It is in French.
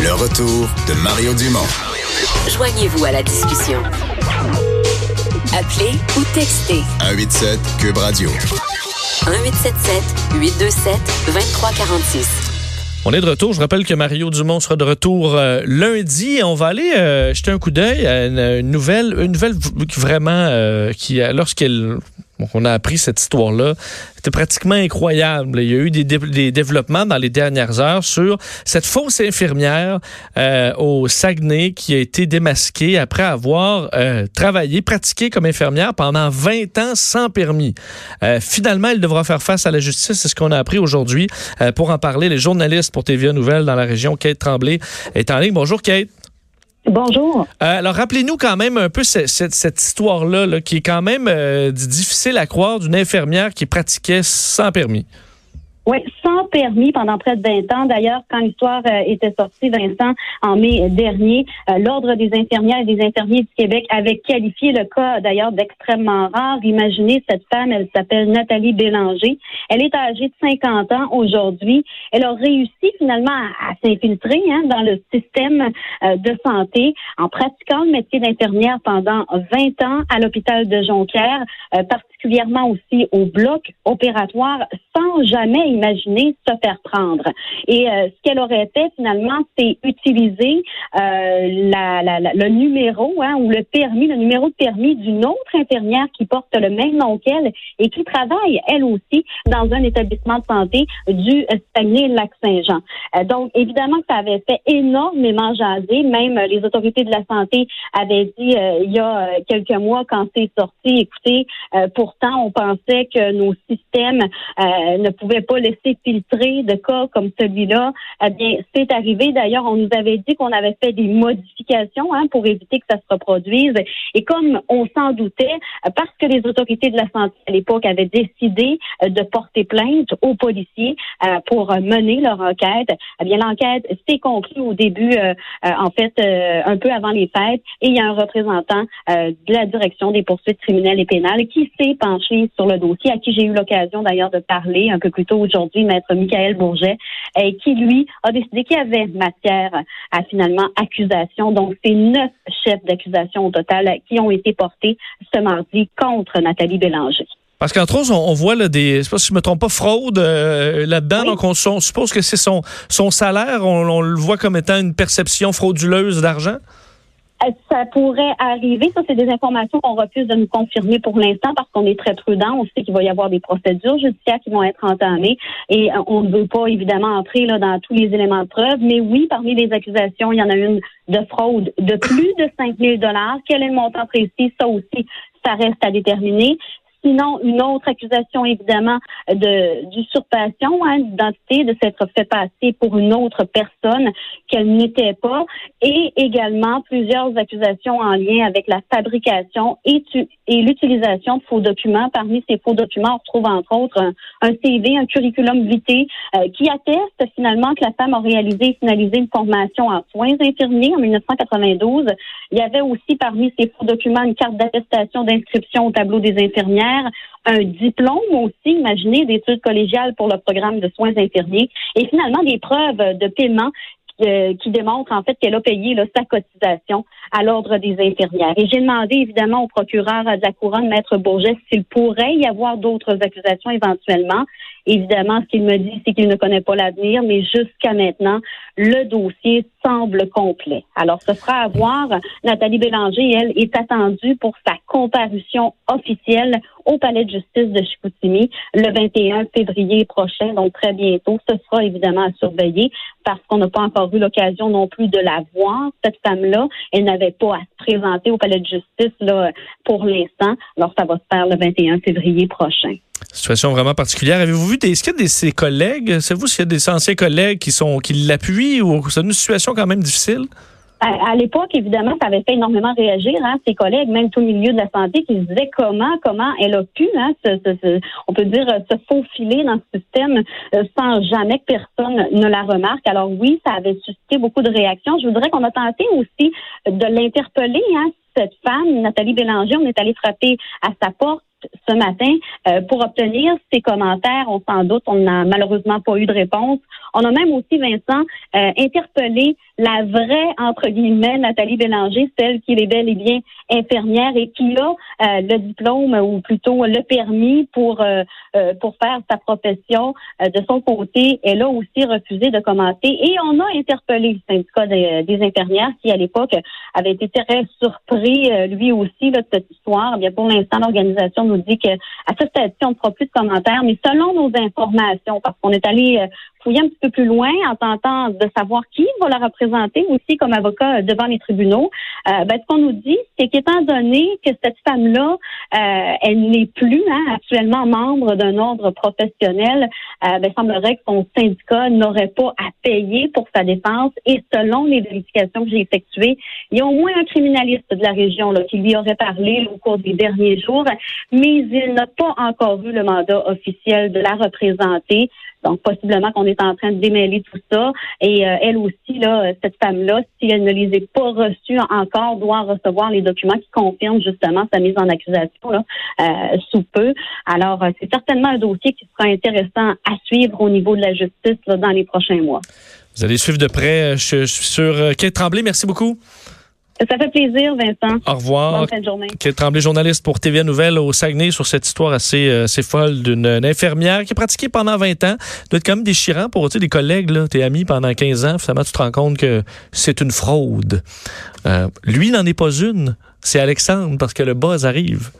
Le retour de Mario Dumont. Joignez-vous à la discussion. Appelez ou textez 187 Cube Radio. 1877 827 2346. On est de retour. Je rappelle que Mario Dumont sera de retour euh, lundi. On va aller euh, jeter un coup d'œil à une, nouvelle, une nouvelle vraiment euh, qui, lorsqu'elle donc, on a appris cette histoire-là. C'était pratiquement incroyable. Il y a eu des, développements dans les dernières heures sur cette fausse infirmière euh, au Saguenay qui a été démasquée après avoir euh, travaillé, pratiqué comme infirmière pendant 20 ans sans permis. Euh, finalement, elle devra faire face à la justice. C'est ce qu'on a appris aujourd'hui. Euh, pour en parler, les journalistes pour TVA Nouvelles dans la région, Kate Tremblay, est en ligne. Bonjour, Kate. Bonjour. Euh, alors, rappelez-nous quand même un peu cette, histoire-là, qui est quand même euh, difficile à croire d'une infirmière qui pratiquait sans permis. Oui, sans permis pendant près de 20 ans. D'ailleurs, quand l'histoire euh, était sortie, Vincent, en mai dernier, euh, l'Ordre des infirmières et des infirmiers du Québec avait qualifié le cas, d'ailleurs, d'extrêmement rare. Imaginez cette femme, elle s'appelle Nathalie Bélanger. Elle est âgée de 50 ans aujourd'hui. Elle a réussi finalement à, s'infiltrer hein, dans le système euh, de santé en pratiquant le métier d'infirmière pendant 20 ans à l'hôpital de Jonquière, particulièrement aussi au bloc opératoire, jamais imaginer se faire prendre. Et euh, ce qu'elle aurait fait finalement, c'est utiliser euh, la, la, le numéro hein, ou le permis, le numéro de permis d'une autre infirmière qui porte le même nom qu'elle et qui travaille elle aussi dans un établissement de santé du Saguenay-Lac-Saint-Jean. Euh, donc évidemment que ça avait fait énormément jaser. Même les autorités de la santé avaient dit il y a quelques mois quand c'est sorti, écoutez, pourtant on pensait que nos systèmes ne pouvaient pas laisser filtrer de cas comme celui-là. Eh bien, c'est arrivé. D'ailleurs, on nous avait dit qu'on avait fait des modifications hein, pour éviter que ça se reproduise. Et comme on s'en doutait, parce que les autorités de la santé à l'époque avaient décidé euh, de porter plainte aux policiers euh, pour mener leur enquête, eh bien, l'enquête s'est conclue au début, euh, en fait, un peu avant les fêtes. Et il y a un représentant de la direction des poursuites criminelles et pénales qui s'est penché sur le dossier, à qui j'ai eu l'occasion d'ailleurs de parler un peu plus tôt aujourd'hui, maître Michael Bourget, et qui, lui, a décidé qu'il y avait matière à finalement accusation. Donc, c'est neuf chefs d'accusation au total qui ont été portés ce mardi contre Nathalie Bélanger. Parce qu'entre autres, on, voit là, des, je si je me trompe pas, fraude euh, là-dedans. Donc, on, suppose que c'est son, son salaire. on, le voit comme étant une perception frauduleuse d'argent. Ça pourrait arriver. Ça, c'est des informations qu'on refuse de nous confirmer pour l'instant parce qu'on est très prudent. On sait qu'il va y avoir des procédures judiciaires qui vont être entamées et euh, on ne veut pas évidemment entrer là, dans tous les éléments de preuve. Mais oui, parmi les accusations, il y en a une de fraude de plus de 5 000 dollars. Quel est le montant précis? Ça aussi, ça reste à déterminer. Sinon, une autre accusation, évidemment, de d'usurpation hein, d'identité, de s'être fait passer pour une autre personne qu'elle n'était pas, et également plusieurs accusations en lien avec la fabrication et, et l'utilisation de faux documents. Parmi ces faux documents, on retrouve entre autres un, CV, un curriculum vitae euh, qui atteste finalement que la femme a réalisé et finalisé une formation en soins infirmiers en 1992. Il y avait aussi parmi ces faux documents une carte d'attestation d'inscription au tableau des infirmières un diplôme aussi, imaginez, d'études collégiales pour le programme de soins infirmiers, et finalement des preuves de paiement euh, qui démontrent en fait qu'elle a payé sa cotisation à l'ordre des infirmières. Et j'ai demandé évidemment au procureur de la couronne, Maître Bourget, s'il pourrait y avoir d'autres accusations éventuellement. Évidemment, ce qu'il me dit, c'est qu'il ne connaît pas l'avenir, mais jusqu'à maintenant, le dossier semble complet. Alors, ce sera à voir. Nathalie Bélanger, elle, est attendue pour sa comparution officielle au palais de justice de Chicoutimi le 21 février prochain, donc très bientôt. Ce sera évidemment à surveiller parce qu'on n'a pas encore eu l'occasion non plus de la voir, cette femme-là. Elle n'avait pas à se présenter au palais de justice là, pour l'instant. Alors, ça va se faire le 21 février prochain. Situation vraiment particulière. Avez-vous vu des, est-ce qu'il y a des ses collègues, savez-vous s'il y a des anciens collègues qui sont qui l'appuient ou c'est une situation quand même difficile? À, l'époque, évidemment, ça avait fait énormément réagir hein, ses collègues, même tout milieu de la santé, qui se disaient comment, comment elle a pu, hein, on peut dire, se faufiler dans ce système euh, sans jamais que personne ne la remarque. Alors oui, ça avait suscité beaucoup de réactions. Je voudrais qu'on a tenté aussi de l'interpeller, hein, cette femme, Nathalie Bélanger, on est allé frapper à sa porte ce matin euh, pour obtenir ces commentaires. On s'en doute, on n'a malheureusement pas eu de réponse. On a même aussi, Vincent, euh, interpellé la vraie, entre guillemets, Nathalie Bélanger, celle qui est bel et bien infirmière et qui a euh, le diplôme ou plutôt le permis pour, pour faire sa profession. de son côté, elle a aussi refusé de commenter et on a interpellé le syndicat des, infirmières qui, à l'époque, avait été très surpris, lui aussi, de cette histoire. Bien, pour l'instant, l'organisation nous dit qu'à ce stade on ne fera plus de commentaires, mais selon nos informations, parce qu'on est allé euh, fouiller un petit peu plus loin en tentant de savoir qui va la représenter aussi comme avocat devant les tribunaux, euh, ben, ce qu'on nous dit, c'est qu'étant donné que cette femme-là, euh, elle n'est plus hein, actuellement membre d'un ordre professionnel, euh, ben, semblerait que son syndicat n'aurait pas à payer pour sa défense. Et selon les vérifications que j'ai effectuées, il y a au moins un criminaliste de la région là, qui lui aurait parlé au cours des derniers jours, il n'a pas encore eu le mandat officiel de la représenter. Donc, possiblement qu'on est en train de démêler tout ça. Et euh, elle aussi, là, cette femme-là, si elle ne les a pas reçus encore, doit recevoir les documents qui confirment justement sa mise en accusation euh, sous peu. Alors, euh, c'est certainement un dossier qui sera intéressant à suivre au niveau de la justice dans les prochains mois. Vous allez suivre de près, je, suis sûr. Kate Tremblay, merci beaucoup. Ça fait plaisir, Vincent. Au revoir. Bonne fin de journée. Kate Tremblay, journaliste pour TVA Nouvelle au Saguenay sur cette histoire assez, euh, assez folle d'une infirmière qui a pratiqué pendant 20 ans. Ça doit être quand même déchirant pour des collègues, là, tes amis pendant 15 ans. Finalement, tu te rends compte que c'est une fraude. Euh, lui n'en est pas une. C'est Alexandre parce que le buzz arrive.